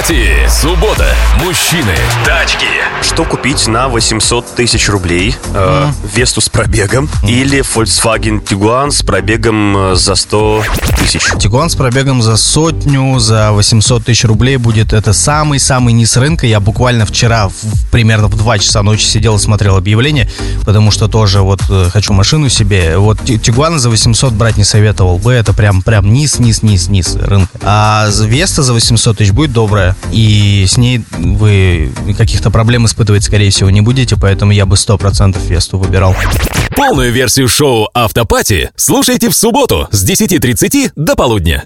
Автопати. Суббота. Мужчины. Тачки. Что купить на 800 тысяч рублей? Э, Весту с пробегом или Volkswagen Tiguan с пробегом э, за 100 тысяч? Тигуан с пробегом за сотню, за 800 тысяч рублей будет это самый-самый низ рынка. Я буквально вчера в- примерно в 2 часа ночи сидел и смотрел объявление, потому что тоже вот э, хочу машину себе. Вот Ти- Тигуана за 800 брать не советовал бы. Это прям, прям низ, низ, низ, низ рынка. А за Веста за 800 тысяч будет добрая. И с ней вы каких-то проблем испытывать, скорее всего, не будете, поэтому я бы 100% Весту выбирал. Полную версию шоу Автопати слушайте в субботу с 10.30 до полудня.